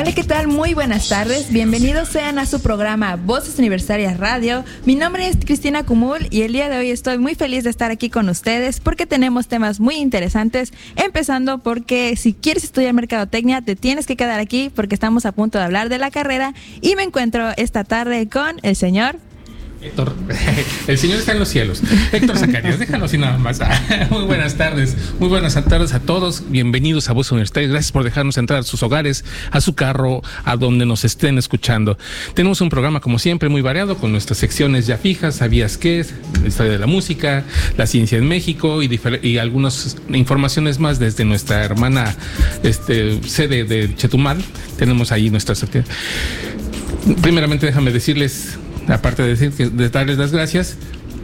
Hola, ¿qué tal? Muy buenas tardes. Bienvenidos sean a su programa Voces Universitarias Radio. Mi nombre es Cristina Cumul y el día de hoy estoy muy feliz de estar aquí con ustedes porque tenemos temas muy interesantes, empezando porque si quieres estudiar mercadotecnia te tienes que quedar aquí porque estamos a punto de hablar de la carrera y me encuentro esta tarde con el señor Héctor, el Señor está en los cielos. Héctor Zacarías, déjalo así nada más. Muy buenas tardes, muy buenas tardes a todos. Bienvenidos a Voz Universitaria. Gracias por dejarnos entrar a sus hogares, a su carro, a donde nos estén escuchando. Tenemos un programa, como siempre, muy variado con nuestras secciones ya fijas. ¿Sabías qué? Historia de la música, la ciencia en México y, y algunas informaciones más desde nuestra hermana este, sede de Chetumal. Tenemos ahí nuestras. Primeramente, déjame decirles aparte de decir que darles las gracias,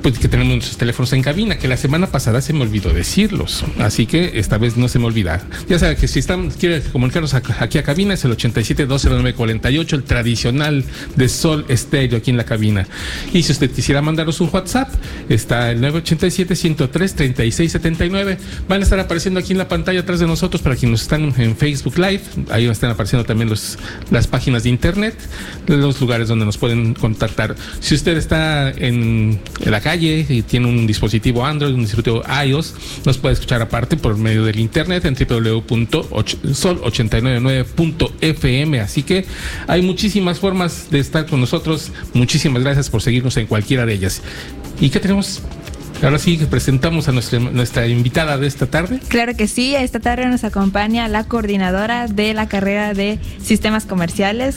pues que tenemos nuestros teléfonos en cabina, que la semana pasada se me olvidó decirlos. Así que esta vez no se me olvida. Ya saben que si están, quiere comunicarnos aquí a cabina, es el 87 el tradicional de Sol Estéreo aquí en la cabina. Y si usted quisiera mandaros un WhatsApp, está el 987-103-3679. Van a estar apareciendo aquí en la pantalla atrás de nosotros para quienes están en Facebook Live. Ahí están apareciendo también los, las páginas de internet, los lugares donde nos pueden contactar. Si usted está en, en la calle, tiene un dispositivo Android, un dispositivo iOS, nos puede escuchar aparte por medio del internet en www.sol899.fm. Así que hay muchísimas formas de estar con nosotros. Muchísimas gracias por seguirnos en cualquiera de ellas. ¿Y qué tenemos Ahora sí presentamos a nuestra, nuestra invitada de esta tarde. Claro que sí, esta tarde nos acompaña la coordinadora de la carrera de sistemas comerciales.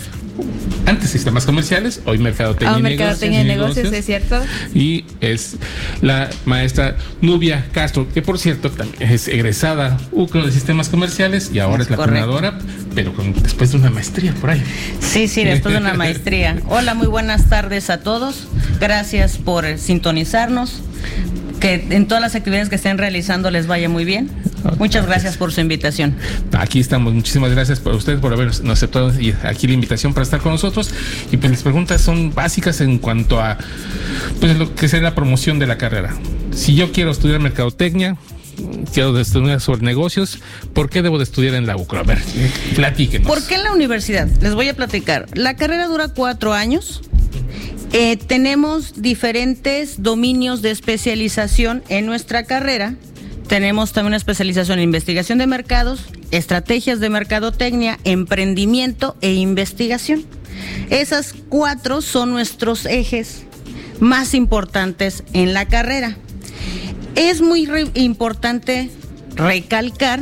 Antes sistemas comerciales, hoy mercadotecnia, oh, y, mercadotecnia negocios, y negocios, es cierto. Y es la maestra Nubia Castro, que por cierto es egresada UCRO de sistemas comerciales y ahora es, la coordinadora, pero después de una maestría por ahí. Sí, sí, después de una maestría. Hola, muy buenas tardes a todos. Gracias por sintonizarnos que en todas las actividades que estén realizando les vaya muy bien. Muchas gracias por su invitación. Aquí estamos. Muchísimas gracias por ustedes por habernos aceptado aquí la invitación para estar con nosotros. Y pues las preguntas son básicas en cuanto a pues lo que sea la promoción de la carrera. Si yo quiero estudiar mercadotecnia, quiero estudiar sobre negocios, ¿por qué debo de estudiar en la UCRO? A ver, platíquenos. ¿Por qué en la universidad? Les voy a platicar. La carrera dura cuatro años eh, tenemos diferentes dominios de especialización en nuestra carrera. Tenemos también una especialización en investigación de mercados, estrategias de mercadotecnia, emprendimiento e investigación. Esas cuatro son nuestros ejes más importantes en la carrera. Es muy importante recalcar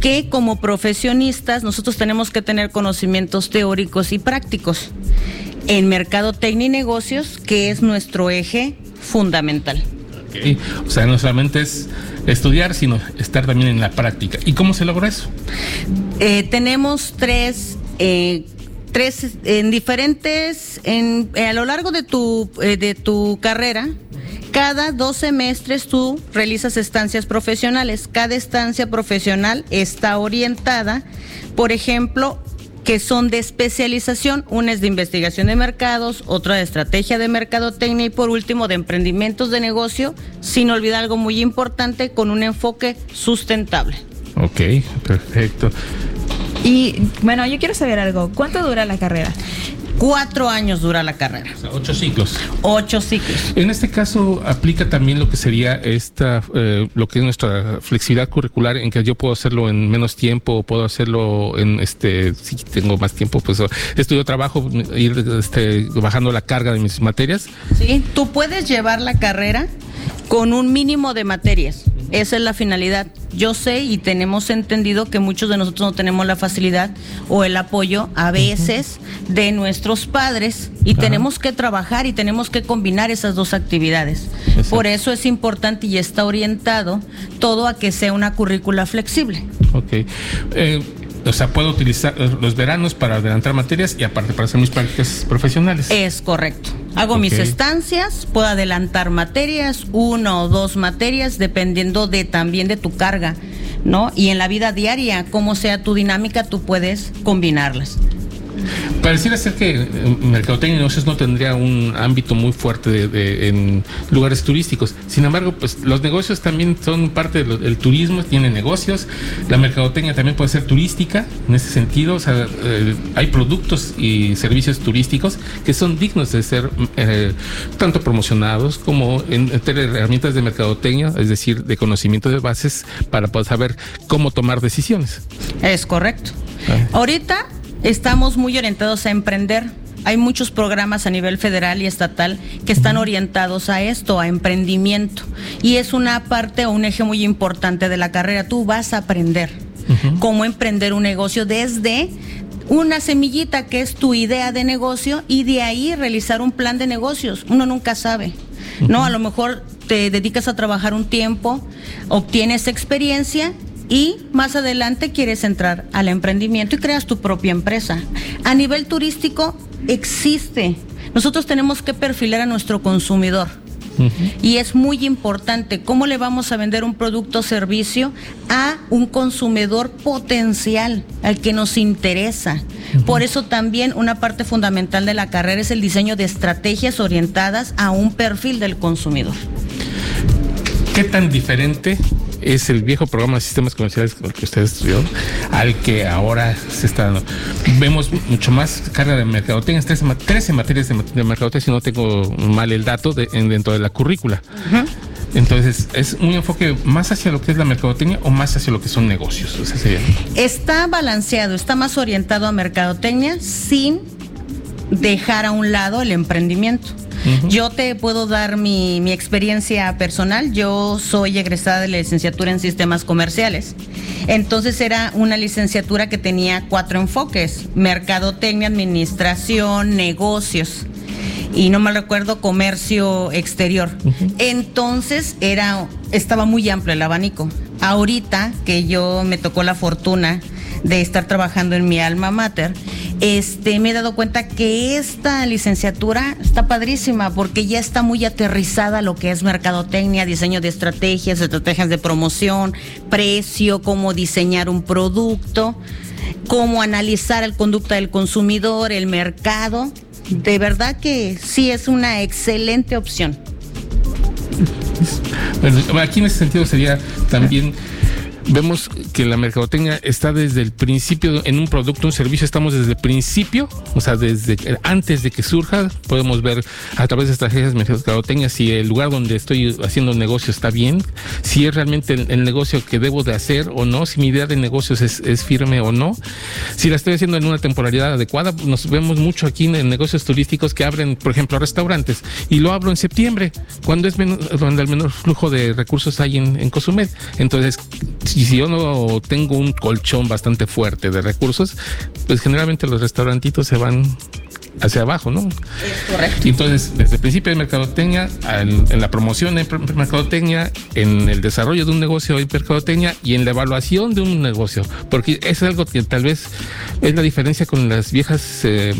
que como profesionistas nosotros tenemos que tener conocimientos teóricos y prácticos en mercadotecnia y negocios, que es nuestro eje fundamental. O sea, no solamente es estudiar, sino estar también en la práctica. ¿Y cómo se logra eso? Eh, tenemos tres, eh, tres en diferentes, en, eh, a lo largo de tu, de tu carrera, cada dos semestres tú realizas estancias profesionales. Cada estancia profesional está orientada, por ejemplo, que son de especialización. Una es de investigación de mercados, otra de estrategia de mercadotecnia y por último de emprendimientos de negocio, sin olvidar algo muy importante, con un enfoque sustentable. Ok, perfecto. Y bueno, yo quiero saber algo. ¿Cuánto dura la carrera? Cuatro años dura la carrera. ocho ciclos. Ocho ciclos. En este caso aplica también lo que sería esta, eh, lo que es nuestra flexibilidad curricular, en que yo puedo hacerlo en menos tiempo, o puedo hacerlo en este, si tengo más tiempo, pues estudio trabajo, ir este, bajando la carga de mis materias. Sí, tú puedes llevar la carrera con un mínimo de materias. Esa es la finalidad. Yo sé y tenemos entendido que muchos de nosotros no tenemos la facilidad o el apoyo a veces de nuestros padres y tenemos que trabajar y tenemos que combinar esas dos actividades. Por eso es importante y está orientado todo a que sea una currícula flexible. Ok. Eh, o sea, puedo utilizar los veranos para adelantar materias y aparte para hacer mis prácticas profesionales. Es correcto. Hago mis estancias, puedo adelantar materias, una o dos materias, dependiendo de también de tu carga, ¿no? Y en la vida diaria, como sea tu dinámica, tú puedes combinarlas. Pareciera ser que eh, Mercadotecnia y negocios no tendría un ámbito muy fuerte de, en lugares turísticos. Sin embargo, pues los negocios también son parte del turismo, tienen negocios. La mercadotecnia también puede ser turística en ese sentido. O sea, eh, hay productos y servicios turísticos que son dignos de ser eh, tanto promocionados como en, herramientas de mercadotecnia, es decir, de conocimiento de bases para poder saber cómo tomar decisiones. Es correcto. Ah. Ahorita Estamos muy orientados a emprender. Hay muchos programas a nivel federal y estatal que están orientados a esto, a emprendimiento. Y es una parte o un eje muy importante de la carrera. Tú vas a aprender cómo emprender un negocio desde una semillita que es tu idea de negocio y de ahí realizar un plan de negocios. Uno nunca sabe. ¿No? A lo mejor te dedicas a trabajar un tiempo, obtienes experiencia y más adelante quieres entrar al emprendimiento y creas tu propia empresa. A nivel turístico existe. Nosotros tenemos que perfilar a nuestro consumidor. Y es muy importante cómo le vamos a vender un producto o servicio a un consumidor potencial, al que nos interesa. Por eso también una parte fundamental de la carrera es el diseño de estrategias orientadas a un perfil del consumidor. ¿Qué tan diferente es el viejo programa de sistemas comerciales que ustedes estudiaron al que ahora se está dando. Vemos mucho más carga de mercadotecnia, 13, materias de, mercadotecnia, si no tengo mal el dato, dentro de la currícula. Entonces, ¿es un enfoque más hacia lo que es la mercadotecnia o más hacia lo que son negocios? Está balanceado, está más orientado a mercadotecnia sin dejar a un lado el emprendimiento. Yo te puedo dar mi, mi, experiencia personal. Yo soy egresada de la licenciatura en sistemas comerciales. Entonces era una licenciatura que tenía cuatro enfoques, mercadotecnia, administración, negocios y no me recuerdo comercio exterior. Entonces era estaba muy amplio el abanico. Ahorita que yo me tocó la fortuna de estar trabajando en mi alma mater, este, me he dado cuenta que esta licenciatura está padrísima porque ya está muy aterrizada lo que es mercadotecnia, diseño de estrategias, estrategias de promoción, precio, cómo diseñar un producto, cómo analizar el conducta del consumidor, el mercado. De verdad que sí es una excelente opción. aquí en ese sentido sería también vemos que la mercadotecnia está desde el principio en un producto, un servicio, estamos desde el principio, o sea, desde antes de que surja, podemos ver a través de estrategias de mercadotecnia si el lugar donde estoy haciendo negocio está bien, si es realmente el, negocio que debo de hacer o no, si mi idea de negocios es, firme o no, si la estoy haciendo en una temporalidad adecuada, nos vemos mucho aquí en, negocios turísticos que abren, por ejemplo, restaurantes, y lo abro en septiembre, cuando es menos, donde el menor flujo de recursos hay en, en Cozumel. Entonces, y si yo no tengo un colchón bastante fuerte de recursos, pues generalmente los restaurantitos se van hacia abajo, ¿no? Es correcto. Entonces, desde el principio de mercadotecnia, en, la promoción de mercadotecnia, en el desarrollo de un negocio de mercadotecnia y en la evaluación de un negocio, porque es algo que tal vez es la diferencia con las viejas eh,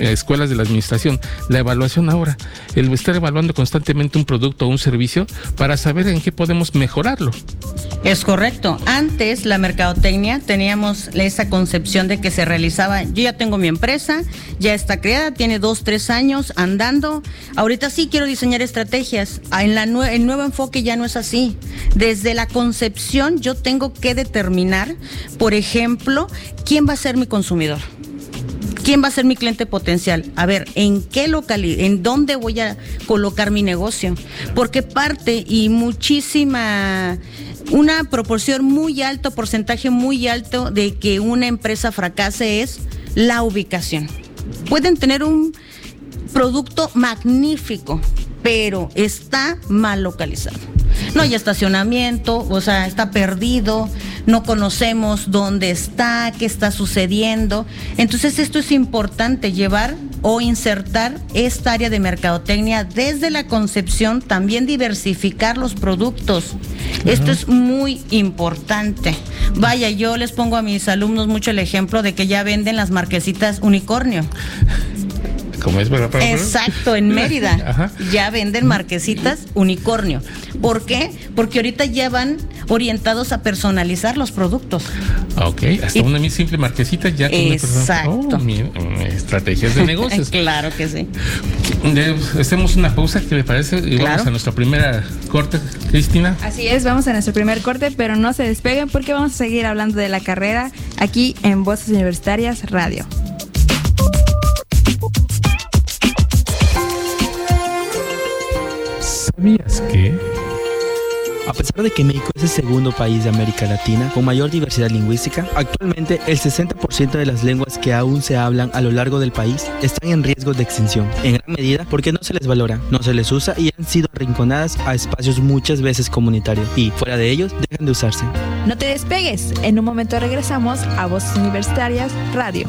escuelas de la administración. La evaluación ahora, el estar evaluando constantemente un producto o un servicio para saber en qué podemos mejorarlo. Es correcto. Antes la mercadotecnia teníamos esa concepción de que se realizaba, yo ya tengo mi empresa, ya está creada, tiene dos, tres años andando. Ahorita sí quiero diseñar estrategias. Ah, en el nuevo enfoque ya no es así. Desde la concepción yo tengo que determinar, por ejemplo, quién va a ser mi consumidor. ¿Quién va a ser mi cliente potencial? A ver, ¿en qué localidad, en dónde voy a colocar mi negocio? Porque parte y muchísima, una proporción muy alta, porcentaje muy alto de que una empresa fracase es la ubicación pueden tener un producto magnífico, pero está mal localizado. No hay estacionamiento, o sea, está perdido, no conocemos dónde está, qué está sucediendo. Entonces esto es importante, llevar o insertar esta área de mercadotecnia desde la concepción, también diversificar los productos. Esto es muy importante. Vaya, yo les pongo a mis alumnos mucho el ejemplo de que ya venden las marquesitas unicornio. Como es verdad. Exacto, en Mérida ya venden marquesitas unicornio. ¿Por qué? Porque ahorita ya van orientados a personalizar los productos. Ok, hasta una simple marquesita ya con Exacto. Oh, mm, estrategias de negocios. claro que sí. Hacemos una pausa, ¿qué le parece? Y vamos a nuestra primera corte, Cristina. Así es, vamos a nuestro primer corte, pero no se despeguen porque vamos a seguir hablando de la carrera aquí en Voces Universitarias Radio. ¿Sabías que? A pesar de que México es el segundo país de América Latina con mayor diversidad lingüística, actualmente el 60% de las lenguas que aún se hablan a lo largo del país están en riesgo de extinción, en gran medida porque no se les valora, no se les usa y han sido arrinconadas a espacios muchas veces comunitarios y, fuera de ellos, dejan de usarse. No te despegues, en un momento regresamos a Voces Universitarias Radio.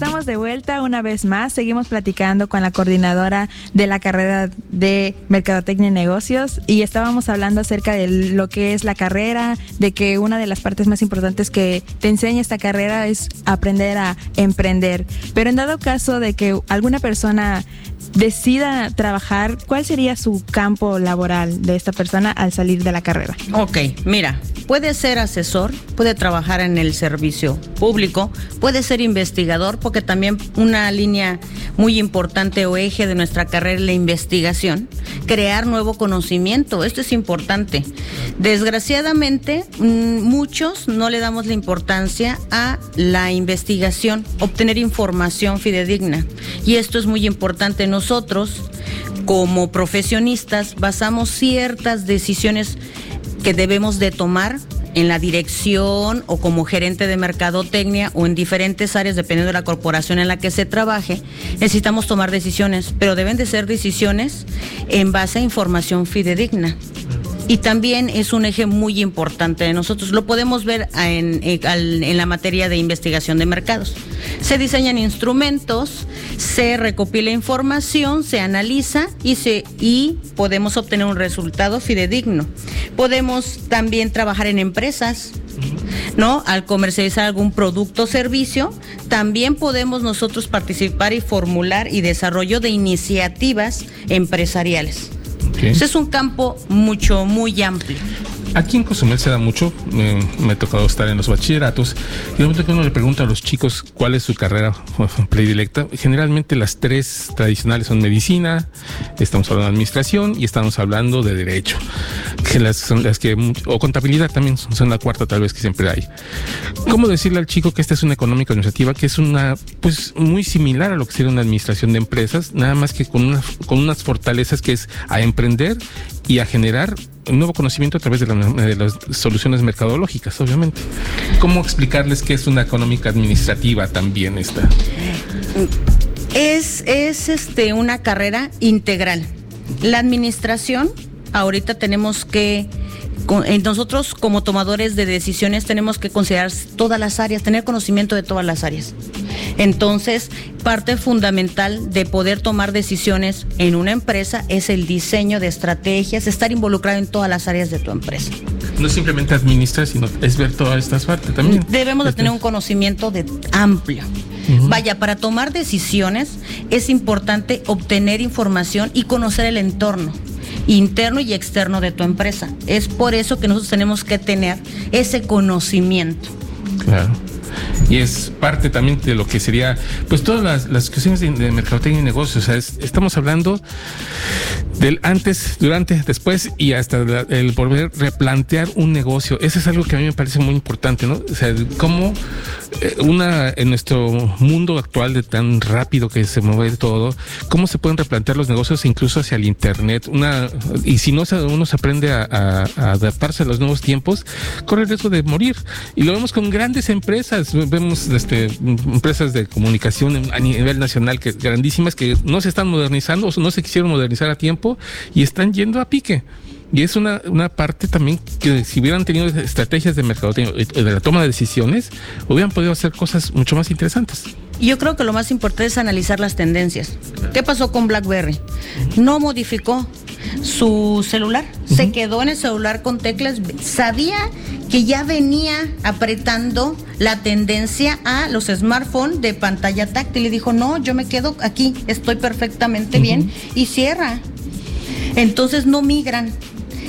Estamos de vuelta una vez más. Seguimos platicando con la coordinadora de la carrera de Mercadotecnia y Negocios y estábamos hablando acerca de lo que es la carrera, de que una de las partes más importantes que te enseña esta carrera es aprender a emprender. Pero en dado caso de que alguna persona decida trabajar, ¿cuál sería su campo laboral de esta persona al salir de la carrera? Ok, mira, puede ser asesor, puede trabajar en el servicio público, puede ser investigador, porque también una línea muy importante o eje de nuestra carrera es la investigación, crear nuevo conocimiento, esto es importante. Desgraciadamente, mm, muchos no le damos la importancia a la investigación, obtener información fidedigna, y esto es muy importante. Nosotros como profesionistas basamos ciertas decisiones que debemos de tomar en la dirección o como gerente de mercadotecnia o en diferentes áreas, dependiendo de la corporación en la que se trabaje, necesitamos tomar decisiones, pero deben de ser decisiones en base a información fidedigna y también es un eje muy importante de nosotros. Lo podemos ver en, en, la materia de investigación de mercados. Se diseñan instrumentos, se recopila información, se analiza y, se, y podemos obtener un resultado fidedigno. Podemos también trabajar en empresas, ¿no? Al comercializar algún producto o servicio, también podemos nosotros participar y formular y desarrollo de iniciativas empresariales. Ese es un campo mucho, muy amplio. Aquí en Cozumel se da mucho, me, ha tocado estar en los bachilleratos y de momento que uno le pregunta a los chicos cuál es su carrera predilecta, generalmente las tres tradicionales son medicina, estamos hablando de administración y estamos hablando de derecho, que son las que o contabilidad también son, la cuarta tal vez que siempre hay. ¿Cómo decirle al chico que esta es una económica administrativa que es una pues muy similar a lo que sería una administración de empresas, nada más que con con unas fortalezas que es a emprender y a generar un nuevo conocimiento a través de, las soluciones mercadológicas, obviamente. ¿Cómo explicarles qué es una económica administrativa también esta? Es, es este, una carrera integral. La administración, ahorita tenemos que nosotros como tomadores de decisiones tenemos que considerar todas las áreas, tener conocimiento de todas las áreas. Entonces, parte fundamental de poder tomar decisiones en una empresa es el diseño de estrategias, estar involucrado en todas las áreas de tu empresa. No simplemente administrar, sino es ver todas estas partes también. Debemos de tener un conocimiento de amplio. Vaya, para tomar decisiones es importante obtener información y conocer el entorno interno y externo de tu empresa. Es por eso que nosotros tenemos que tener ese conocimiento. Claro y es parte también de lo que sería, pues todas las, las cuestiones de, mercadotecnia y negocios. O sea, estamos hablando del antes, durante, después y hasta el volver replantear un negocio. Eso es algo que a mí me parece muy importante, ¿no? O sea, cómo una en nuestro mundo actual de tan rápido que se mueve todo, cómo se pueden replantear los negocios incluso hacia el internet. Una y si no uno se aprende a, adaptarse a los nuevos tiempos, corre el riesgo de morir. Y lo vemos con grandes empresas, vemos este, empresas de comunicación a nivel nacional que grandísimas que no se están modernizando o no se quisieron modernizar a tiempo y están yendo a pique. Y es una, una parte también que si hubieran tenido estrategias de mercado de la toma de decisiones, hubieran podido hacer cosas mucho más interesantes. Yo creo que lo más importante es analizar las tendencias. ¿Qué pasó con BlackBerry? No modificó su celular, se quedó en el celular con teclas, sabía que ya venía apretando la tendencia a los smartphones de pantalla táctil y dijo, no, yo me quedo aquí, estoy perfectamente bien y cierra. Entonces no migran,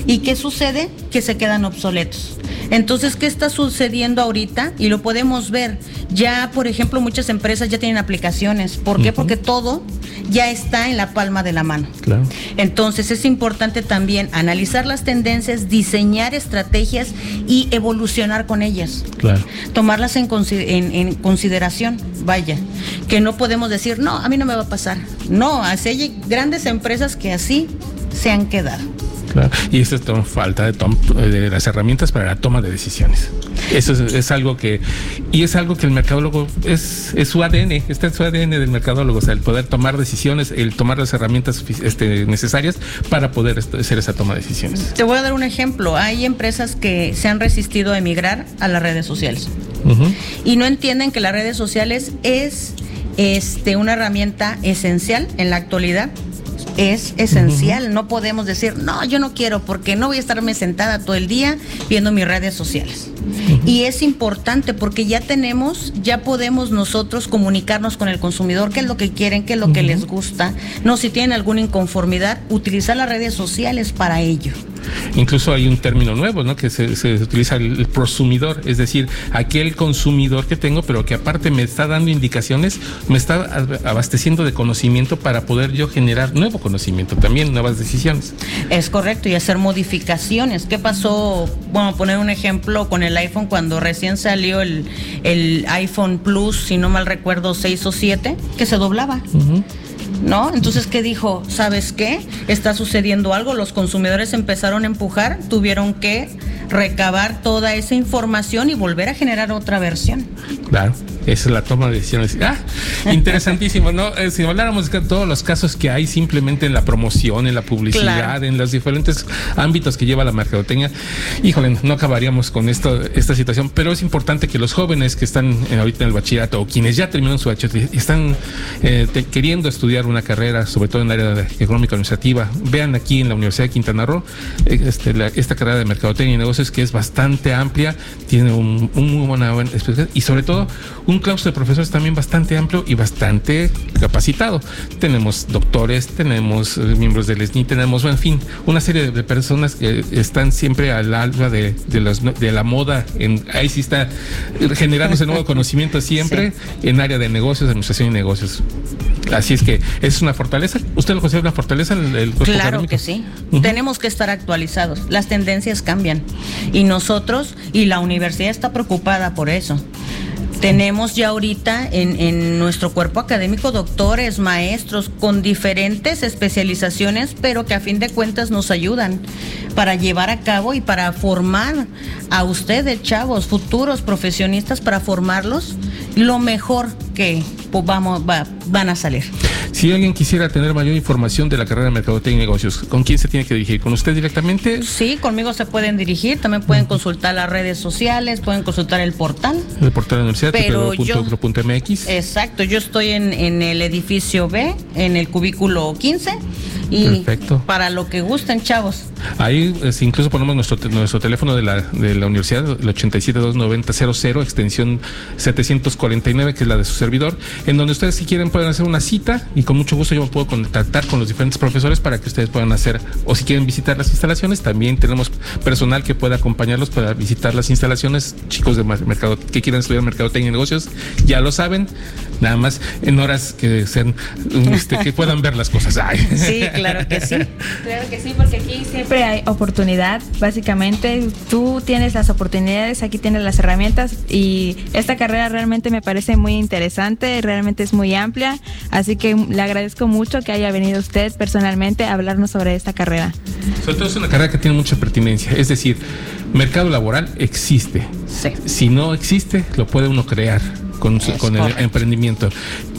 ¿Y qué sucede? Que se quedan obsoletos. Entonces, ¿qué está sucediendo ahorita? Y lo podemos ver. Ya, por ejemplo, muchas empresas ya tienen aplicaciones. ¿Por qué? Porque todo ya está en la palma de la mano. Claro. Entonces, es importante también analizar las tendencias, diseñar estrategias y evolucionar con ellas. Claro. Tomarlas en, en consideración. Vaya, que no podemos decir, no, a mí no me va a pasar. No, así hay grandes empresas que así se han quedado. Y esto es falta de, las herramientas para la toma de decisiones. Eso es, algo que, y es algo que el mercadólogo es, es su ADN, está en su ADN del mercadólogo, o sea, el poder tomar decisiones, el tomar las herramientas este, necesarias para poder hacer esa toma de decisiones. Te voy a dar un ejemplo. Hay empresas que se han resistido a emigrar a las redes sociales y no entienden que las redes sociales es este, una herramienta esencial en la actualidad es esencial. No podemos decir, no, yo no quiero porque no voy a estarme sentada todo el día viendo mis redes sociales. Y es importante porque ya tenemos, ya podemos nosotros comunicarnos con el consumidor, qué es lo que quieren, qué es lo que les gusta. No, si tienen alguna inconformidad, utilizar las redes sociales para ello. Incluso hay un término nuevo, ¿no? Que se, utiliza el, prosumidor, es decir, aquel consumidor que tengo, pero que aparte me está dando indicaciones, me está abasteciendo de conocimiento para poder yo generar nuevo conocimiento, también nuevas decisiones. Es correcto, y hacer modificaciones. ¿Qué pasó? Bueno, poner un ejemplo con el iPhone cuando recién salió el, iPhone Plus, si no mal recuerdo, 6 o 7, que se doblaba. ¿no? Entonces, ¿qué dijo? ¿Sabes qué? Está sucediendo algo, los consumidores empezaron a empujar, tuvieron que recabar toda esa información y volver a generar otra versión. Claro. Esa es la toma de decisiones. Ah, interesantísimo, ¿no? Eh, si habláramos de todos los casos que hay simplemente en la promoción, en la publicidad, en los diferentes ámbitos que lleva la mercadotecnia, híjole, no acabaríamos con esto, esta situación, pero es importante que los jóvenes que están ahorita en el bachillerato o quienes ya terminaron su bachillerato y están eh, queriendo estudiar una carrera, sobre todo en el área económica administrativa, vean aquí en la Universidad de Quintana Roo eh, este, esta carrera de mercadotecnia y negocios que es bastante amplia, tiene un, muy buena, buena y sobre todo un claustro de profesores también bastante amplio y bastante capacitado. Tenemos doctores, tenemos eh, miembros del SNI, tenemos, en fin, una serie de personas que están siempre al alba de, de, la moda. En, ahí sí está generándose nuevo conocimiento siempre en área de negocios, administración y negocios. Así es que es una fortaleza. ¿Usted lo considera una fortaleza? El, claro que sí. Tenemos que estar actualizados. Las tendencias cambian. Y nosotros y la universidad está preocupada por eso. Tenemos ya ahorita en, nuestro cuerpo académico doctores, maestros con diferentes especializaciones, pero que a fin de cuentas nos ayudan para llevar a cabo y para formar a ustedes, chavos, futuros profesionistas, para formarlos lo mejor que pues, vamos, van a salir. Si alguien quisiera tener mayor información de la carrera de Mercadotecnia y Negocios, ¿con quién se tiene que dirigir? ¿Con usted directamente? Sí, conmigo se pueden dirigir. También pueden consultar las redes sociales, pueden consultar el portal. El portal de la universidad, pero yo, Exacto, yo estoy en, en el edificio B, en el cubículo 15 y para lo que gusten, chavos. Ahí incluso ponemos nuestro, nuestro teléfono de la, de la universidad, el 8729000, extensión 749, que es la de su servidor, en donde ustedes si quieren pueden hacer una cita y con mucho gusto yo me puedo contactar con los diferentes profesores para que ustedes puedan hacer, o si quieren visitar las instalaciones, también tenemos personal que pueda acompañarlos para visitar las instalaciones, chicos de mercado que quieran estudiar mercadotecnia y negocios, ya lo saben, nada más en horas que sean, este, que puedan ver las cosas. Sí, claro que sí. Claro que sí, porque aquí siempre siempre hay oportunidad, básicamente tú tienes las oportunidades, aquí tienes las herramientas y esta carrera realmente me parece muy interesante, realmente es muy amplia, así que le agradezco mucho que haya venido usted personalmente a hablarnos sobre esta carrera. Sobre todo es una carrera que tiene mucha pertinencia, es decir, mercado laboral existe. Si no existe, lo puede uno crear con, con el emprendimiento.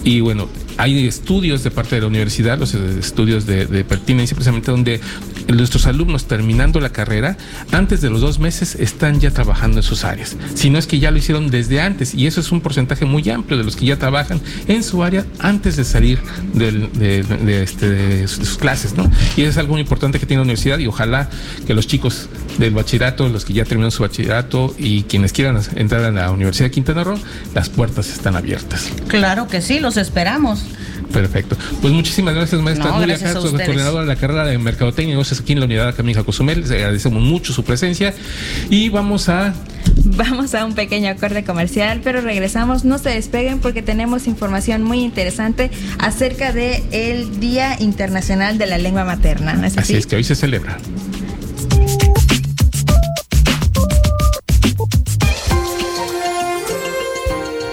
Y bueno, hay estudios de parte de la universidad, los estudios de, de, pertinencia, precisamente donde nuestros alumnos terminando la carrera, antes de los dos meses, están ya trabajando en sus áreas. Si no es que ya lo hicieron desde antes, y eso es un porcentaje muy amplio de los que ya trabajan en su área antes de salir del, de, este, de, sus clases, ¿no? Y eso es algo muy importante que tiene la universidad, y ojalá que los chicos del bachillerato, los que ya terminaron su bachillerato y quienes quieran entrar a la Universidad de Quintana Roo, las puertas están abiertas. Claro que sí, los esperamos. Perfecto. Pues muchísimas gracias, maestra no, Julia gracias Castro, coordinadora de la carrera de Mercadotecnia y Negocios aquí en la Unidad Académica Cozumel. Les agradecemos mucho su presencia y vamos a Vamos a un pequeño acorde comercial, pero regresamos. No se despeguen porque tenemos información muy interesante acerca de el Día Internacional de la Lengua Materna. ¿no es así? así es que hoy se celebra.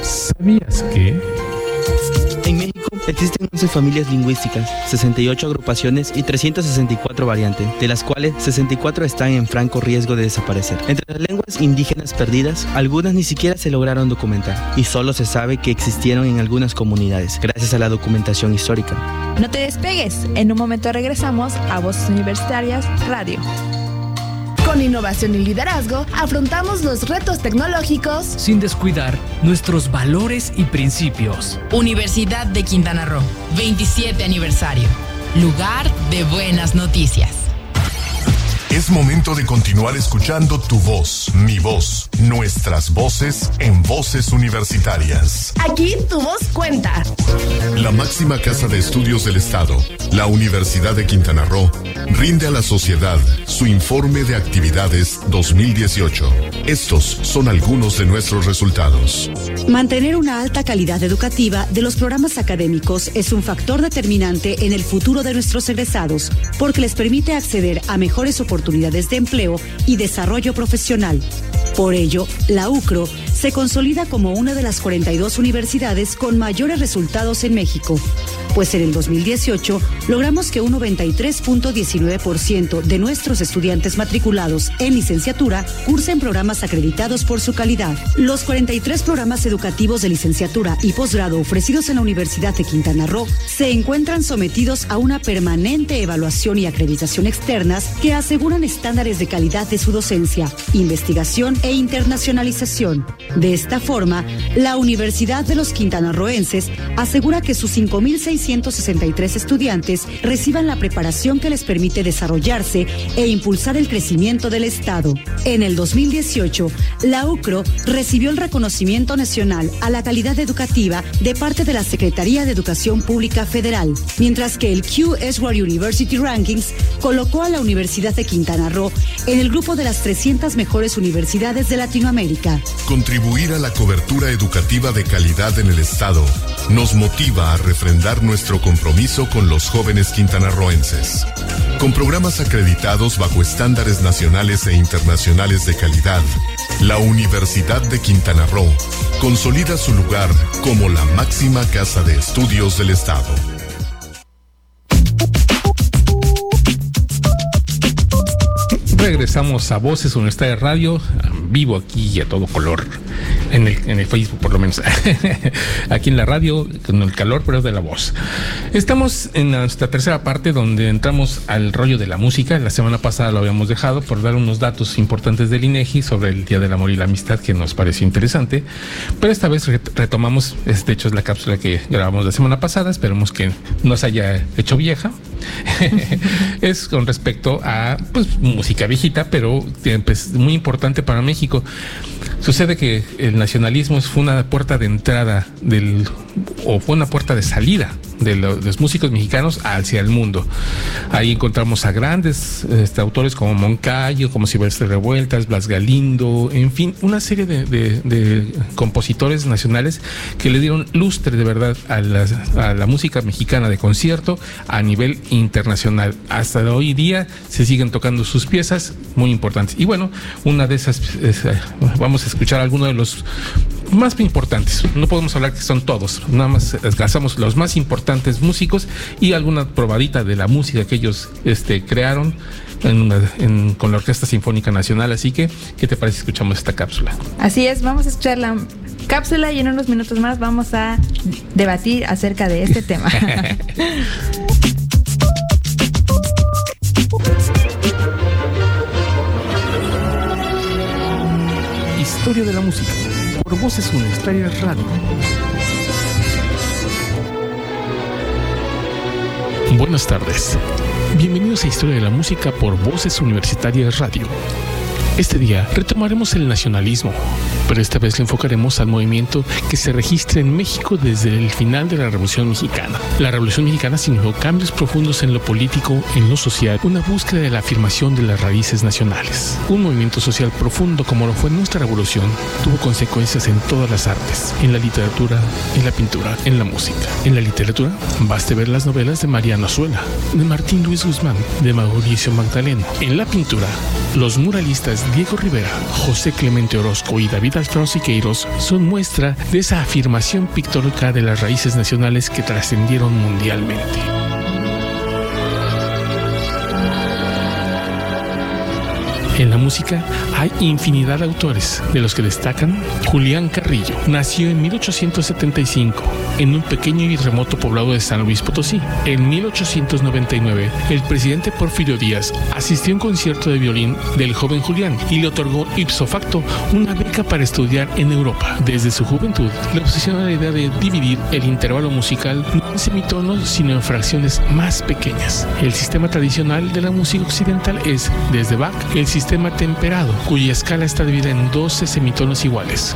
¿Sabías que? Existen 11 familias lingüísticas, 68 agrupaciones y 364 variantes, de las cuales 64 están en franco riesgo de desaparecer. Entre las lenguas indígenas perdidas, algunas ni siquiera se lograron documentar y solo se sabe que existieron en algunas comunidades, gracias a la documentación histórica. No te despegues, en un momento regresamos a Voces Universitarias Radio. Con innovación y liderazgo, afrontamos los retos tecnológicos sin descuidar nuestros valores y principios. Universidad de Quintana Roo, 27 aniversario. Lugar de buenas noticias. Es momento de continuar escuchando tu voz, mi voz, nuestras voces en voces universitarias. Aquí tu voz cuenta. La máxima casa de estudios del Estado, la Universidad de Quintana Roo, rinde a la sociedad su informe de actividades 2018. Estos son algunos de nuestros resultados. Mantener una alta calidad educativa de los programas académicos es un factor determinante en el futuro de nuestros egresados, porque les permite acceder a mejores oportunidades de empleo y desarrollo profesional. Por ello, la UCRO se consolida como una de las 42 universidades con mayores resultados en México, pues en el 2018 logramos que un 93.19% de nuestros estudiantes matriculados en licenciatura cursen programas acreditados por su calidad. Los 43 programas educativos de licenciatura y posgrado ofrecidos en la Universidad de Quintana Roo se encuentran sometidos a una permanente evaluación y acreditación externas que aseguran estándares de calidad de su docencia, investigación e internacionalización. De esta forma, la Universidad de los Quintanarroenses asegura que sus 5.663 estudiantes reciban la preparación que les permite desarrollarse e impulsar el crecimiento del Estado. En el 2018, la UCRO recibió el reconocimiento nacional a la calidad educativa de parte de la Secretaría de Educación Pública Federal, mientras que el Q Edward University Rankings colocó a la Universidad de Quintana Roo en el grupo de las 300 mejores universidades de Latinoamérica. Contribuir a la cobertura educativa de calidad en el Estado nos motiva a refrendar nuestro compromiso con los jóvenes quintanarroenses. Con programas acreditados bajo estándares nacionales e internacionales de calidad, la Universidad de Quintana Roo consolida su lugar como la máxima casa de estudios del Estado. Regresamos a Voces Universidad de Radio, vivo aquí y a todo color, en el, en el Facebook por lo menos, aquí en la radio, con el calor pero de la voz. Estamos en nuestra tercera parte donde entramos al rollo de la música, la semana pasada lo habíamos dejado por dar unos datos importantes del INEGI sobre el Día del Amor y la Amistad que nos pareció interesante, pero esta vez retomamos, de hecho es la cápsula que grabamos la semana pasada, esperemos que no se haya hecho vieja, es con respecto a pues música viejita, pero pues, muy importante para México. Sucede que el nacionalismo fue una puerta de entrada del o fue una puerta de salida de los músicos mexicanos hacia el mundo. Ahí encontramos a grandes este, autores como Moncayo, como Silvestre Revueltas, Blas Galindo, en fin, una serie de, compositores nacionales que le dieron lustre de verdad a la, música mexicana de concierto a nivel internacional. Hasta hoy día se siguen tocando sus piezas muy importantes. Y bueno, una de esas, vamos a escuchar algunos de los más importantes. No podemos hablar que son todos, nada más gastamos los más importantes músicos y alguna probadita de la música que ellos este, crearon con la Orquesta Sinfónica Nacional. Así que, ¿qué te parece si escuchamos esta cápsula? Así es, vamos a escuchar la cápsula y en unos minutos más vamos a debatir acerca de este tema. Historia de la música por Voces Universitarias Radio. Buenas tardes. Bienvenidos a Historia de la Música por Voces Universitarias Radio. Este día retomaremos el nacionalismo, pero esta vez lo enfocaremos al movimiento que se registra en México desde el final de la Revolución Mexicana. La Revolución Mexicana significó cambios profundos en lo político, en lo social, una búsqueda de la afirmación de las raíces nacionales. Un movimiento social profundo como lo fue nuestra revolución tuvo consecuencias en todas las artes, en la literatura, en la pintura, en la música. En la literatura, baste ver las novelas de Mariano Azuela, de Martín Luis Guzmán, de Mauricio Magdaleno. En la pintura, los muralistas Diego Rivera, José Clemente Orozco y David Siqueiros son muestra de esa afirmación pictórica de las raíces nacionales que trascendieron mundialmente. En la música hay infinidad de autores, de los que destacan Julián Carrillo. Nació en 1875 en un pequeño y remoto poblado de San Luis Potosí. En 1899, el presidente Porfirio Díaz asistió a un concierto de violín del joven Julián y le otorgó ipso facto una beca para estudiar en Europa. Desde su juventud, le obsesionó la idea de dividir el intervalo musical no en semitonos, sino en fracciones más pequeñas. El sistema tradicional de la música occidental es, desde Bach, el sistema temperado, cuya escala está dividida en 12 semitonos iguales.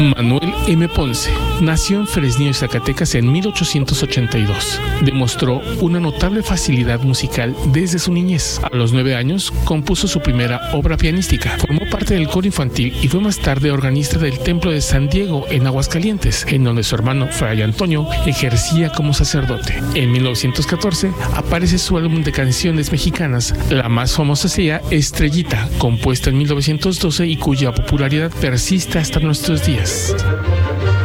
Manuel M. Ponce nació en Fresnillo, Zacatecas en 1882. Demostró una notable facilidad musical desde su niñez. A los nueve años compuso su primera obra pianística. Formó parte del coro infantil y fue más tarde organista del Templo de San Diego en Aguascalientes, en donde su hermano Fray Antonio ejercía como sacerdote. En 1914 aparece su álbum de canciones mexicanas. La más famosa sería Estrellita, compuesta en 1912 y cuya popularidad persiste hasta nuestros días. Podcast.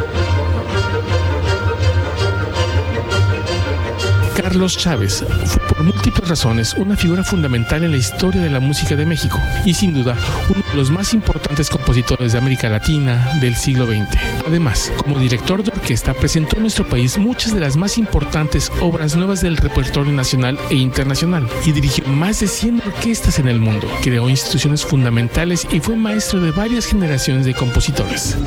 Carlos Chávez fue por múltiples razones una figura fundamental en la historia de la música de México y sin duda uno de los más importantes compositores de América Latina del siglo XX. Además, como director de orquesta presentó en nuestro país muchas de las más importantes obras nuevas del repertorio nacional e internacional y dirigió más de 100 orquestas en el mundo. Creó instituciones fundamentales y fue maestro de varias generaciones de compositores.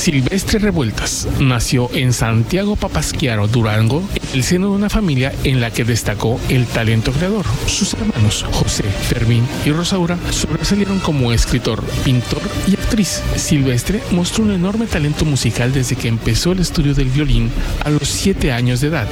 Silvestre Revueltas nació en Santiago Papasquiaro, Durango, en el seno de una familia en la que destacó el talento creador. Sus hermanos José, Fermín y Rosaura sobresalieron como escritor, pintor y actriz. Silvestre mostró un enorme talento musical desde que empezó el estudio del violín a los 7 años de edad.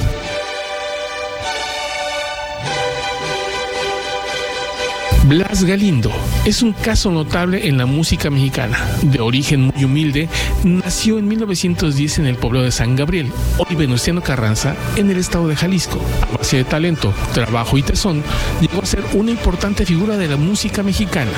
Blas Galindo es un caso notable en la música mexicana. De origen muy humilde, nació en 1910 en el pueblo de San Gabriel, hoy Venustiano Carranza, en el estado de Jalisco. A base de talento, trabajo y tesón, llegó a ser una importante figura de la música mexicana.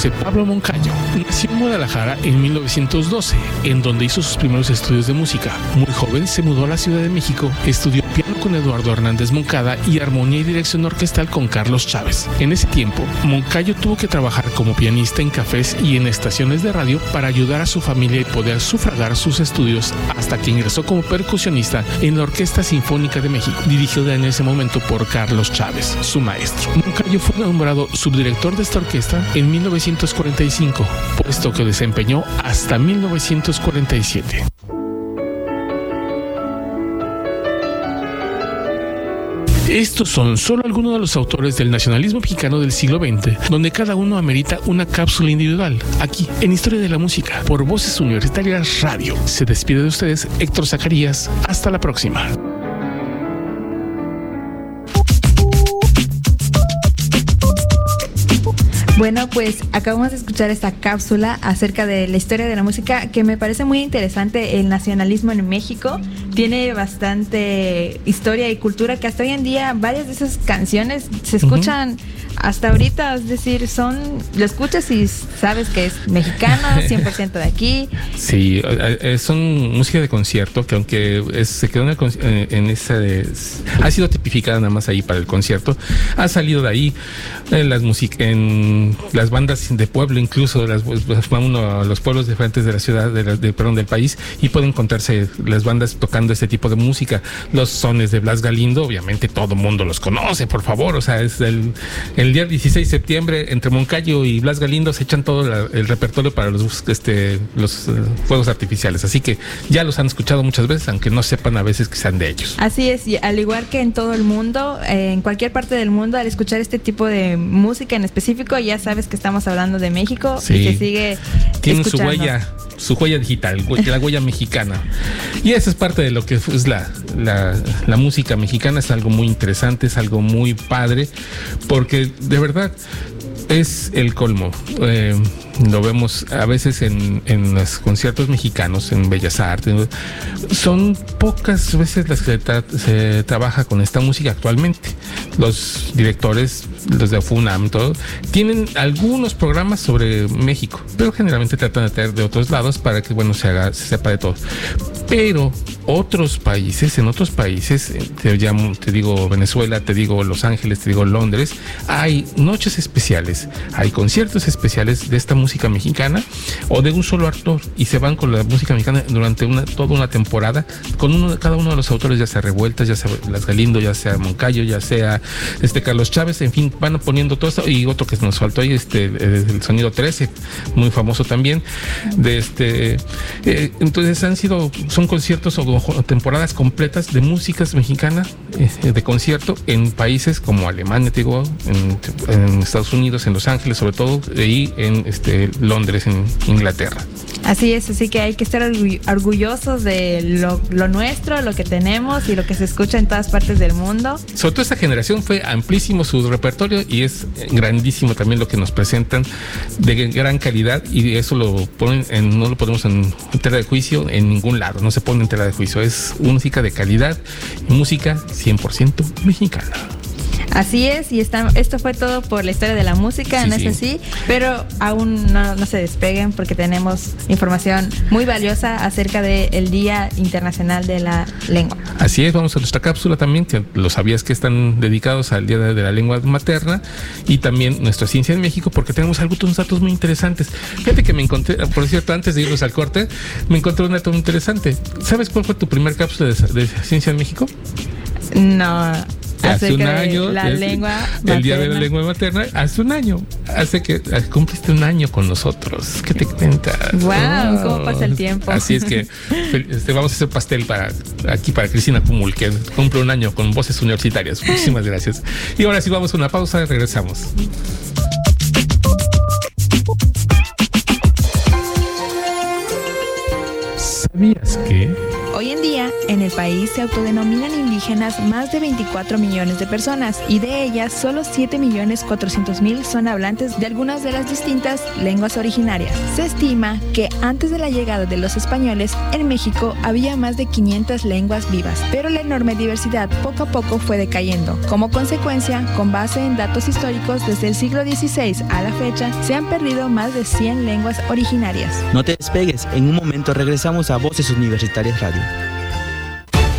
José Pablo Moncayo nació en Guadalajara en 1912, en donde hizo sus primeros estudios de música. Muy joven se mudó a la Ciudad de México, estudió piano con Eduardo Hernández Moncada y armonía y dirección orquestal con Carlos Chávez. En ese tiempo, Moncayo tuvo que trabajar como pianista en cafés y en estaciones de radio para ayudar a su familia y poder sufragar sus estudios hasta que ingresó como percusionista en la Orquesta Sinfónica de México, dirigida en ese momento por Carlos Chávez, su maestro. Moncayo fue nombrado subdirector de esta orquesta en 1900 1945, puesto que desempeñó hasta 1947. Estos son solo algunos de los autores del nacionalismo mexicano del siglo XX, donde cada uno amerita una cápsula individual, aquí, en Historia de la Música, por Voces Universitarias Radio. Se despide de ustedes Héctor Zacarías. Hasta la próxima. Bueno, pues acabamos de escuchar esta cápsula acerca de la historia de la música que me parece muy interesante. El nacionalismo en México tiene bastante historia y cultura que hasta hoy en día varias de esas canciones se escuchan hasta ahorita, es decir, son, lo escuchas y sabes que es mexicano, 100% de aquí. Sí, eh, son música de concierto que aunque se quedó en, eh, en esa de, ha sido tipificada nada más ahí para el concierto, ha salido de ahí en las en las bandas de pueblo, incluso las, pues, va uno a los pueblos diferentes de la ciudad, de, perdón, del país y puede encontrarse las bandas tocando este tipo de música. Los sones de Blas Galindo, obviamente todo el mundo los conoce, por favor, o sea, es el el día 16 de septiembre, entre Moncayo y Blas Galindo se echan todo el repertorio para los, este, los eh, fuegos artificiales. Así que ya los han escuchado muchas veces, aunque no sepan a veces que sean de ellos. Así es, y al igual que en todo el mundo, eh, en cualquier parte del mundo, al escuchar este tipo de música en específico, ya sabes que estamos hablando de México y que sigue. Tienen su huella su huella digital, la huella mexicana. Y esa es parte de lo que es la, la, música mexicana, es algo muy interesante, es algo muy padre, porque de verdad es el colmo. Eh, lo vemos a veces en, en, los conciertos mexicanos, en Bellas Artes. Son pocas veces las que se trabaja con esta música actualmente. Los directores, los de FUNAM, todo, tienen algunos programas sobre México, pero generalmente tratan de traer de otros lados para que, bueno, se haga, se sepa de todo. Pero otros países, en otros países, eh, te digo Venezuela, te digo Los Ángeles, te digo Londres, hay noches especiales, hay conciertos especiales de esta música mexicana o de un solo actor y se van con la música mexicana durante una, toda una temporada con uno cada uno de los autores, ya sea Revueltas, ya sea Las Galindo, ya sea Moncayo, ya sea este Carlos Chávez, en fin, van poniendo todo esto y otro que nos faltó ahí, este, el sonido 13, muy famoso también, de este, eh, entonces han sido, son conciertos o temporadas completas de músicas mexicanas eh, de concierto en países como Alemania, digo, en, Estados Unidos, en Los Ángeles sobre todo, y en este, Londres, en Inglaterra. Así es, así que hay que estar orgullosos de lo, nuestro, lo que tenemos y lo que se escucha en todas partes del mundo. Sobre todo esta generación fue amplísimo su repertorio y es grandísimo también lo que nos presentan de gran calidad y eso lo ponen en, no lo ponemos en tela de juicio en ningún lado, no se pone en tela de juicio, es música de calidad, música 100% mexicana. Así es, y esto fue todo por la historia de la música, no es así, pero aún no, se despeguen porque tenemos información muy valiosa acerca del Día Internacional de la Lengua. Así es, vamos a nuestra cápsula también, que lo sabías que están dedicados al Día de la Lengua Materna y también nuestra ciencia en México porque tenemos algunos datos muy interesantes. Fíjate que me encontré, por cierto, antes de irnos al corte, me encontré un dato muy interesante. ¿Sabes cuál fue tu primer cápsula de ciencia en México? No hace un año. La lengua el Día de la Lengua Materna, hace un año. Hace que cumpliste un año con nosotros. ¿Qué te cuentas? Wow, cómo pasa el tiempo. Así es que este, vamos a hacer pastel para aquí para Cristina Cumul, que cumple un año con voces universitarias. Muchísimas gracias. Y ahora sí vamos a una pausa y regresamos. ¿Sabías que? Hoy en día, en el país se autodenominan indígenas más de 24 millones de personas y de ellas solo 7 millones 400 mil son hablantes de algunas de las distintas lenguas originarias. Se estima que antes de la llegada de los españoles, en México había más de 500 lenguas vivas, pero la enorme diversidad poco a poco fue decayendo. Como consecuencia, con base en datos históricos desde el siglo XVI a la fecha, se han perdido más de 100 lenguas originarias. No te despegues, en un momento regresamos a Voces Universitarias Radio.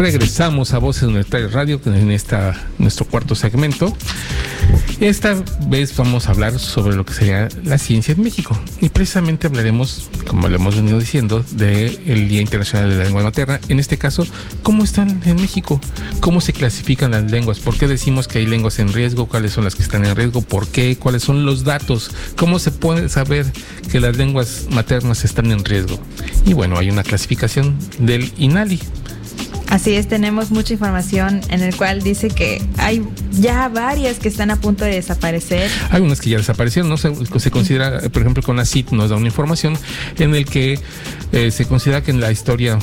Regresamos a Voces Universitarias Radio en esta, nuestro cuarto segmento. Esta vez vamos a hablar sobre lo que sería la ciencia en México y precisamente hablaremos, como lo hemos venido diciendo, del Día Internacional de la Lengua Materna. En este caso, ¿cómo están en México? ¿Cómo se clasifican las lenguas? ¿Por qué decimos que hay lenguas en riesgo? ¿Cuáles son las que están en riesgo? ¿Por qué? ¿Cuáles son los datos? ¿Cómo se puede saber que las lenguas maternas están en riesgo? Y bueno, hay una clasificación del INALI. Así es, tenemos mucha información en el cual dice que hay ya varias que están a punto de desaparecer. Hay unas que ya desaparecieron, ¿no? Se, se considera, por ejemplo, con la CIT nos da una información en el que eh, se considera que en la historia,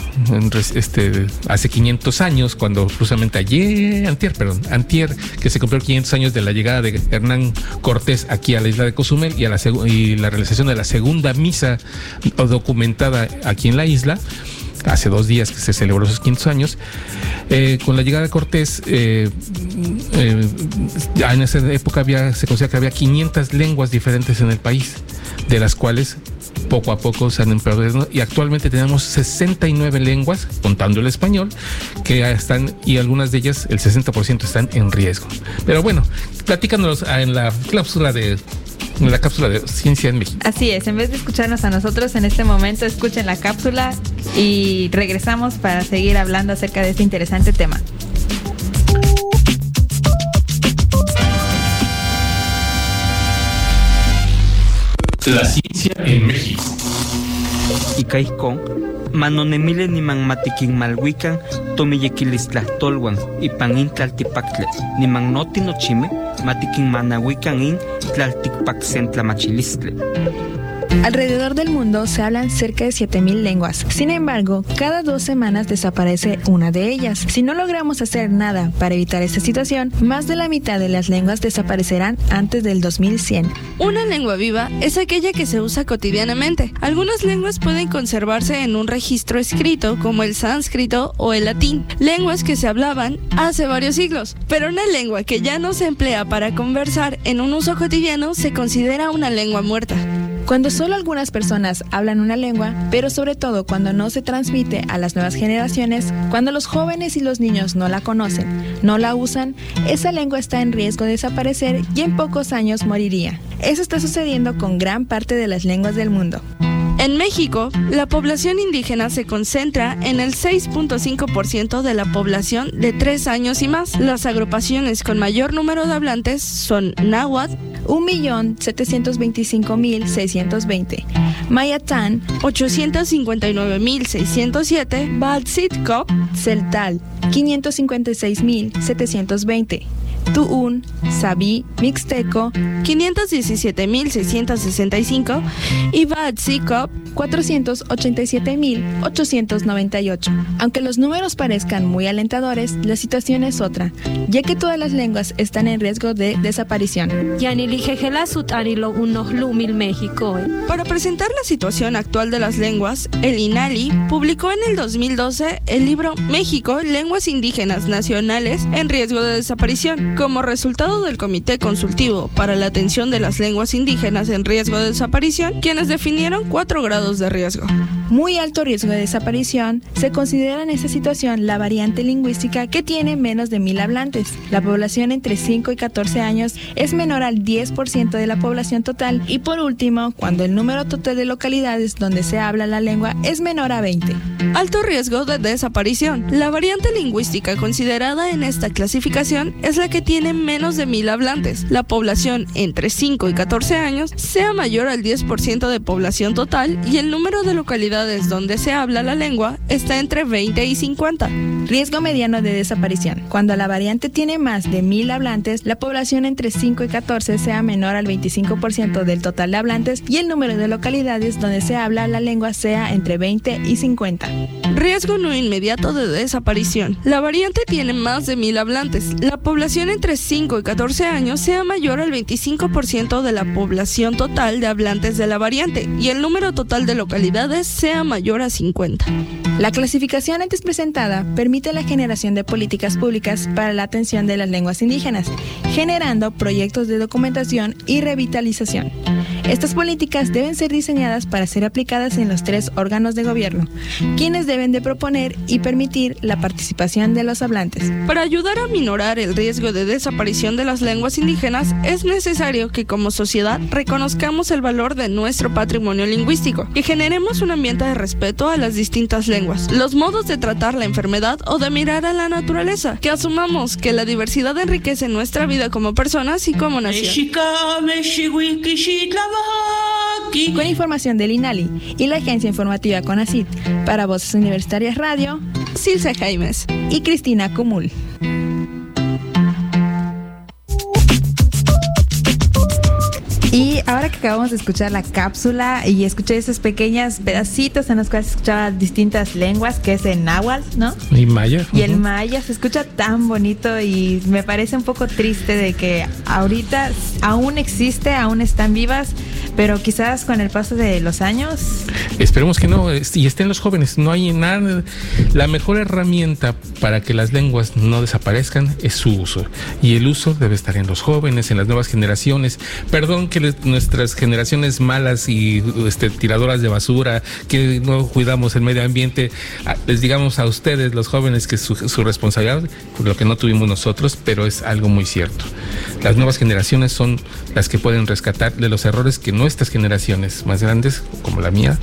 este, hace 500 años, cuando justamente ayer, antier, perdón, antier, que se cumplió 500 años de la llegada de Hernán Cortés aquí a la isla de Cozumel y, a la, y la realización de la segunda misa documentada aquí en la isla, hace dos días que se celebró esos 500 años, eh, con la llegada de Cortés, eh, eh, en esa época había, se considera que había 500 lenguas diferentes en el país, de las cuales poco a poco se han empeorado y actualmente tenemos 69 lenguas, contando el español, que están y algunas de ellas, el 60% están en riesgo. Pero bueno, platícanos en la cláusula de la cápsula de Ciencia en México. Así es, en vez de escucharnos a nosotros en este momento, escuchen la cápsula y regresamos para seguir hablando acerca de este interesante tema. La ciencia en México. Ikaikon, manonemile niman matikin malhuican tomiyequilistlahtolwan ipan in tlaltipacle, niman noti nochime matikin manahuican in tlal tikpaktsen tlamachilistli. Alrededor del mundo se hablan cerca de 7.000 lenguas. Sin embargo, cada dos semanas desaparece una de ellas. Si no logramos hacer nada para evitar esta situación, más de la mitad de las lenguas desaparecerán antes del 2100. Una lengua viva es aquella que se usa cotidianamente. Algunas lenguas pueden conservarse en un registro escrito, como el sánscrito o el latín, lenguas que se hablaban hace varios siglos. Pero una lengua que ya no se emplea para conversar en un uso cotidiano se considera una lengua muerta. Cuando solo algunas personas hablan una lengua, pero sobre todo cuando no se transmite a las nuevas generaciones, cuando los jóvenes y los niños no la conocen, no la usan, esa lengua está en riesgo de desaparecer y en pocos años moriría. Eso está sucediendo con gran parte de las lenguas del mundo. En México, la población indígena se concentra en el 6.5% de la población de 3 años y más. Las agrupaciones con mayor número de hablantes son náhuatl, 1.725.620, Mayatán, 859.607, Balsitkop, Celtal, 556.720. Tuún, Sabí, Mixteco, 517.665 y Batsikop, 487.898. Aunque los números parezcan muy alentadores, la situación es otra, ya que todas las lenguas están en riesgo de desaparición. Para presentar la situación actual de las lenguas, el INALI publicó en el 2012 el libro México, Lenguas Indígenas Nacionales en Riesgo de Desaparición. Como resultado del Comité Consultivo para la Atención de las Lenguas Indígenas en Riesgo de Desaparición, quienes definieron cuatro grados de riesgo. Muy alto riesgo de desaparición se considera en esta situación la variante lingüística que tiene menos de mil hablantes. La población entre 5 y 14 años es menor al 10% de la población total y por último, cuando el número total de localidades donde se habla la lengua es menor a 20. Alto riesgo de desaparición. La variante lingüística considerada en esta clasificación es la que tiene menos de mil hablantes. La población entre 5 y 14 años sea mayor al 10% de población total y el número de localidades donde se habla la lengua está entre 20 y 50. Riesgo mediano de desaparición. Cuando la variante tiene más de mil hablantes, la población entre 5 y 14 sea menor al 25% del total de hablantes y el número de localidades donde se habla la lengua sea entre 20 y 50. Riesgo no inmediato de desaparición. La variante tiene más de mil hablantes. La población entre 5 y 14 años sea mayor al 25% de la población total de hablantes de la variante y el número total de localidades sea mayor a 50. La clasificación antes presentada permite la generación de políticas públicas para la atención de las lenguas indígenas, generando proyectos de documentación y revitalización. Estas políticas deben ser diseñadas para ser aplicadas en los tres órganos de gobierno, quienes deben de proponer y permitir la participación de los hablantes. Para ayudar a minorar el riesgo de desaparición de las lenguas indígenas, es necesario que como sociedad reconozcamos el valor de nuestro patrimonio lingüístico, que generemos un ambiente de respeto a las distintas lenguas, los modos de tratar la enfermedad o de mirar a la naturaleza, que asumamos que la diversidad enriquece nuestra vida como personas y como nación. Con información del INALI y la agencia informativa CONACIT, para Voces Universitarias Radio, Silce Jaimes y Cristina Cumul. Ahora que acabamos de escuchar la cápsula y escuché esos pequeños pedacitos en los cuales escuchaba distintas lenguas, que es el náhuatl, ¿no? Y maya. Y el maya se escucha tan bonito y me parece un poco triste de que ahorita aún existe, aún están vivas, pero quizás con el paso de los años. Esperemos que no, y estén los jóvenes. No hay nada. La mejor herramienta para que las lenguas no desaparezcan es su uso. Y el uso debe estar en los jóvenes, en las nuevas generaciones. Perdón que nuestras generaciones malas y este, tiradoras de basura, que no cuidamos el medio ambiente, les digamos a ustedes, los jóvenes, que su responsabilidad, por lo que no tuvimos nosotros, pero es algo muy cierto. Las nuevas generaciones son las que pueden rescatar de los errores que nuestras generaciones más grandes, como la mía,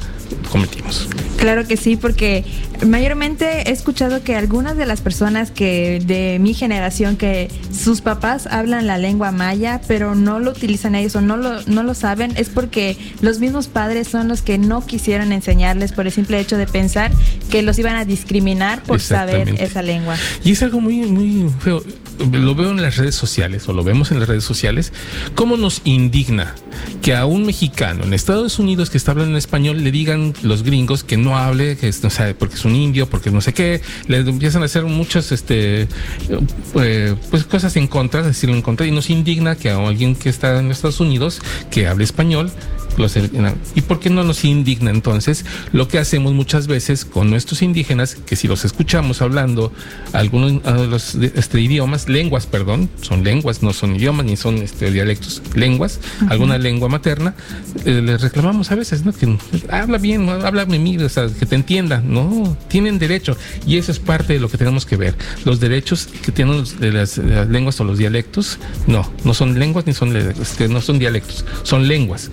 cometimos. Claro que sí, porque mayormente he escuchado que algunas de las personas que de mi generación que sus papás hablan la lengua maya, pero no lo utilizan ellos o no lo, no lo saben, es porque los mismos padres son los que no quisieron enseñarles por el simple hecho de pensar que los iban a discriminar por saber esa lengua. Y es algo muy, muy feo. Lo veo en las redes sociales, o lo vemos en las redes sociales, cómo nos indigna que a un mexicano en Estados Unidos que está hablando en español le digan los gringos que no hable, que no sabe porque es un indio, porque no sé qué, le empiezan a hacer muchas este eh, pues cosas en contra, decirlo en contra, y nos indigna que a alguien que está en Estados Unidos que hable español ¿Y por qué no nos indigna entonces lo que hacemos muchas veces con nuestros indígenas, que si los escuchamos hablando algunos de los este, idiomas, lenguas, perdón, son lenguas, no son idiomas ni son este, dialectos, lenguas, alguna lengua materna, eh, les reclamamos a veces, ¿no? Que habla bien, habla mí, o sea, que te entienda. No, tienen derecho. Y eso es parte de lo que tenemos que ver. Los derechos que tienen de las, lenguas o los dialectos, no, no son lenguas ni son, este, no son dialectos, son lenguas.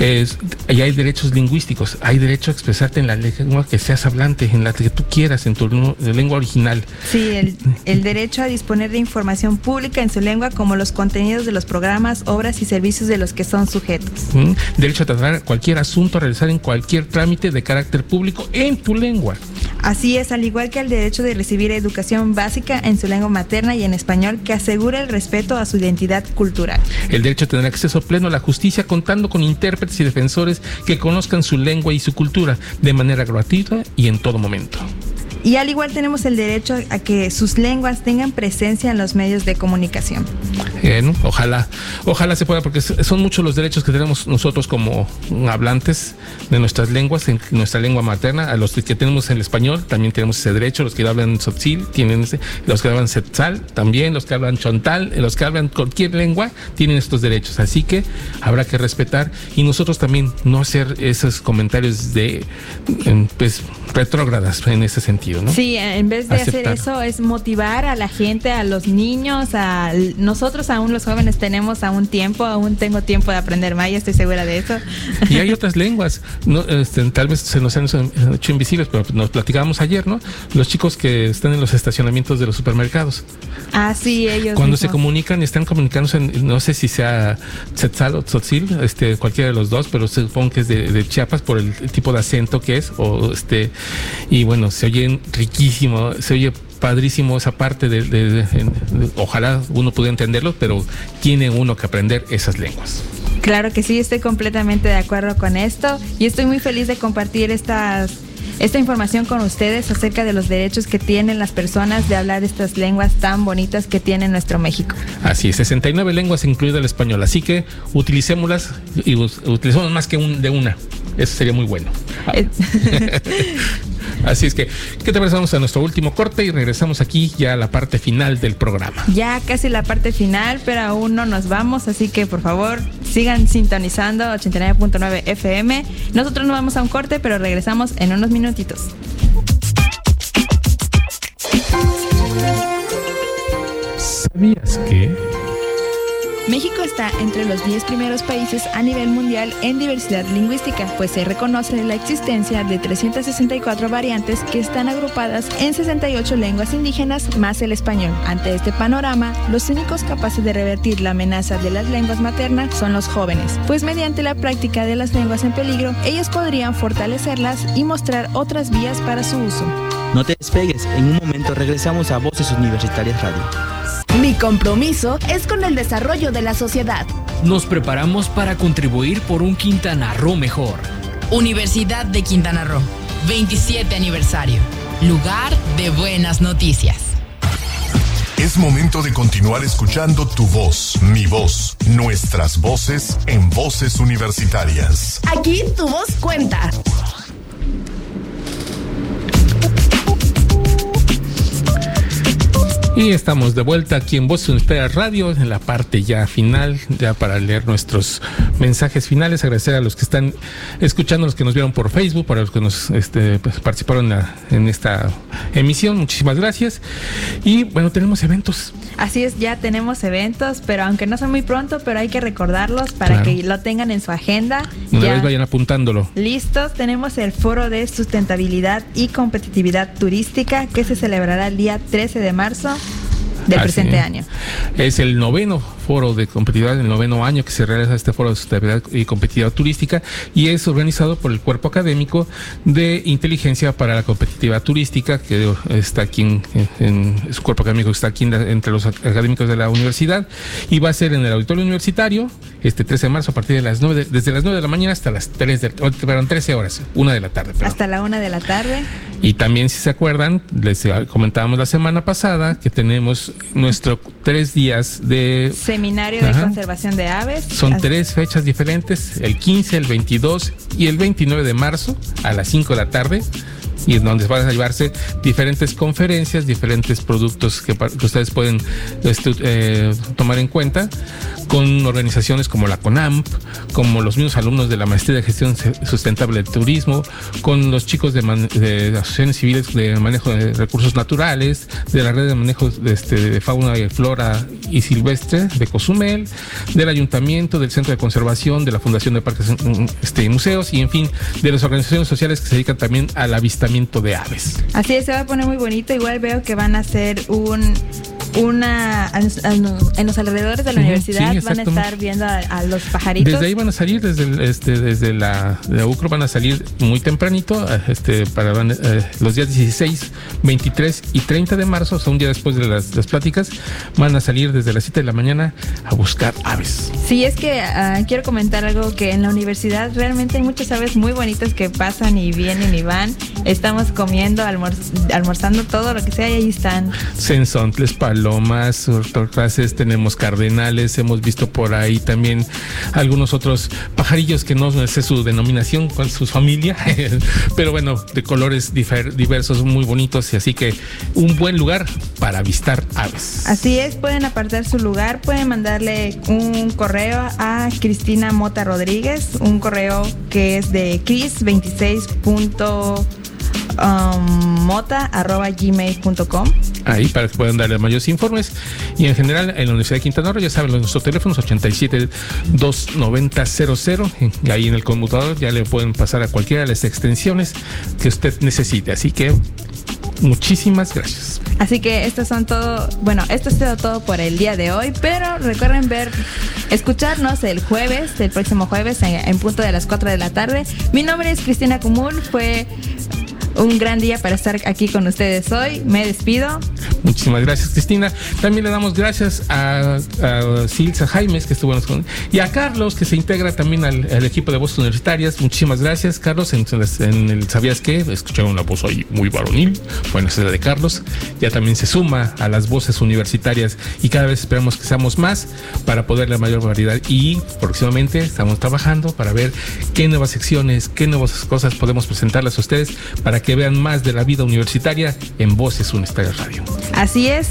Es, y hay derechos lingüísticos, hay derecho a expresarte en la lengua que seas hablante, en la que tú quieras, en tu lengua original. Sí, el, el, derecho a disponer de información pública en su lengua, como los contenidos de los programas, obras y servicios de los que son sujetos. Derecho a tratar cualquier asunto a realizar en cualquier trámite de carácter público en tu lengua. Así es, al igual que el derecho de recibir educación básica en su lengua materna y en español que asegura el respeto a su identidad cultural. El derecho a tener acceso pleno a la justicia contando con intérpretes y defensores que conozcan su lengua y su cultura de manera gratuita y en todo momento. Y al igual tenemos el derecho a que sus lenguas tengan presencia en los medios de comunicación. Bien, ojalá, ojalá se pueda, porque son muchos los derechos que tenemos nosotros como hablantes de nuestras lenguas, en nuestra lengua materna, a los que tenemos el español también tenemos ese derecho, los que hablan sotzil tienen ese, los que hablan setzal también, los que hablan chontal, los que hablan cualquier lengua tienen estos derechos, así que habrá que respetar y nosotros también no hacer esos comentarios de pues retrógradas en ese sentido. Sí, en vez de hacer eso es motivar a la gente, a los niños, a nosotros aún los jóvenes tenemos aún tiempo, aún tengo tiempo de aprender maya, estoy segura de eso. Y hay otras lenguas, no, este, tal vez se nos han hecho invisibles, pero nos platicábamos ayer, ¿no? Los chicos que están en los estacionamientos de los supermercados. Ah, sí, ellos. Cuando se comunican y están comunicándose, no sé si sea Tzetzal o Tzotzil, este, cualquiera de los dos, pero supongo que es de, de Chiapas por el, el tipo de acento que es, o este, y bueno, se oyen riquísimo, se oye padrísimo esa parte de, ojalá uno pudiera entenderlo, pero tiene uno que aprender esas lenguas. Claro que sí, estoy completamente de acuerdo con esto y estoy muy feliz de compartir estas esta información con ustedes acerca de los derechos que tienen las personas de hablar estas lenguas tan bonitas que tiene nuestro México. Así, 69 lenguas incluido el español, así que utilicémoslas y utilicemos más que un, de una. Eso sería muy bueno. Así es que, ¿qué te parece? Vamos a nuestro último corte y regresamos aquí ya a la parte final del programa. Ya casi la parte final, pero aún no nos vamos, así que por favor sigan sintonizando 89.9 FM. Nosotros nos vamos a un corte, pero regresamos en unos minutitos. ¿Sabías que... México está entre los 10 primeros países a nivel mundial en diversidad lingüística, pues se reconoce la existencia de 364 variantes que están agrupadas en 68 lenguas indígenas más el español. Ante este panorama, los únicos capaces de revertir la amenaza de las lenguas maternas son los jóvenes, pues mediante la práctica de las lenguas en peligro, ellos podrían fortalecerlas y mostrar otras vías para su uso. No te despegues, en un momento regresamos a Voces Universitarias Radio. Mi compromiso es con el desarrollo de la sociedad. Nos preparamos para contribuir por un Quintana Roo mejor. Universidad de Quintana Roo, 27 aniversario. Lugar de buenas noticias. Es momento de continuar escuchando tu voz, mi voz, nuestras voces en voces universitarias. Aquí tu voz cuenta. Y estamos de vuelta aquí en Voz Espera Radio, en la parte ya final, ya para leer nuestros mensajes finales. Agradecer a los que están escuchando, los que nos vieron por Facebook, para los que nos este, pues, participaron en esta emisión. Muchísimas gracias. Y bueno, tenemos eventos. Así es, ya tenemos eventos, pero aunque no son muy pronto, pero hay que recordarlos para que lo tengan en su agenda. Una vez vayan apuntándolo. Listos, tenemos el Foro de Sustentabilidad y Competitividad Turística que se celebrará el día 13 de marzo del presente año. Es el noveno foro de competitividad, el noveno año que se realiza este foro de sustentabilidad y competitividad turística y es organizado por el cuerpo académico de inteligencia para la competitividad turística que está aquí en, en, su cuerpo académico está aquí entre los académicos de la universidad y va a ser en el auditorio universitario este 13 de marzo a partir de las 9 desde las 9 de la mañana hasta las 3 de perdón, 13 horas, una de la tarde. Hasta la una de la tarde. Y también si se acuerdan, les comentábamos la semana pasada que tenemos nuestro tres días de seminario de conservación de aves. Son tres fechas diferentes, el 15, el 22 y el 29 de marzo a las 5 de la tarde y en donde van a llevarse diferentes conferencias, diferentes productos que, ustedes pueden eh, tomar en cuenta con organizaciones como la CONAMP, como los mismos alumnos de la Maestría de Gestión Sustentable del Turismo, con los chicos de, asociaciones civiles de manejo de recursos naturales, de la red de manejo de, este, de fauna y flora y silvestre de Cozumel, del Ayuntamiento, del Centro de Conservación, de la Fundación de Parques este, y Museos y en fin, de las organizaciones sociales que se dedican también al avistamiento de aves. Así es, se va a poner muy bonito. Igual veo que van a hacer un una en los alrededores de la universidad van a estar viendo a, los pajaritos. Desde ahí van a salir, desde este, desde la UCRO van a salir muy tempranito, este, para eh, los días 16, 23 y 30 de marzo, o sea, un día después de las, pláticas, van a salir desde las 7 de la mañana a buscar aves. Sí, es que ah, quiero comentar algo que en la universidad realmente hay muchas aves muy bonitas que pasan y vienen y van. Estamos comiendo, almorzando todo lo que sea y ahí están. Sensontles, palomas, torcaces, tenemos cardenales, hemos visto por ahí también algunos otros pajarillos que no sé su denominación, con su familia, pero bueno, de colores diversos, muy bonitos, y así que un buen lugar para avistar aves. Así es, pueden apartar su lugar, pueden mandarle un correo a Cristina Mota Rodríguez, un correo que es de cris26 um, mota.gmail.com. Ahí para que puedan darle mayores informes. Y en general, en la Universidad de Quintana Roo, ya saben, nuestros teléfonos 87 290 00. Y ahí en el conmutador ya le pueden pasar a cualquiera de las extensiones que usted necesite. Así que muchísimas gracias. Así que estos son todo, bueno, esto es todo, todo por el día de hoy, pero recuerden ver, escucharnos el jueves, el próximo jueves, en, en punto de las 4 de la tarde. Mi nombre es Cristina Cumul, fue un gran día para estar aquí con ustedes hoy. Me despido. Muchísimas gracias, Cristina. También le damos gracias a, a Silsa Jaimes, que estuvo con y a Carlos, que se integra también al, equipo de voces universitarias. Muchísimas gracias, Carlos. En, el ¿Sabías qué? Escucharon una voz hoy muy varonil. Bueno, esa es la de Carlos. Ya también se suma a las voces universitarias y cada vez esperamos que seamos más para poder la mayor variedad. Y próximamente estamos trabajando para ver qué nuevas secciones, qué nuevas cosas podemos presentarles a ustedes para que vean más de la vida universitaria en Voces Universitarias Radio. Así es.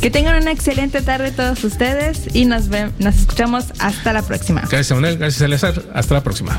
Que tengan una excelente tarde todos ustedes y nos, nos escuchamos hasta la próxima. Gracias, Manuel. Gracias, Alessar. Hasta la próxima.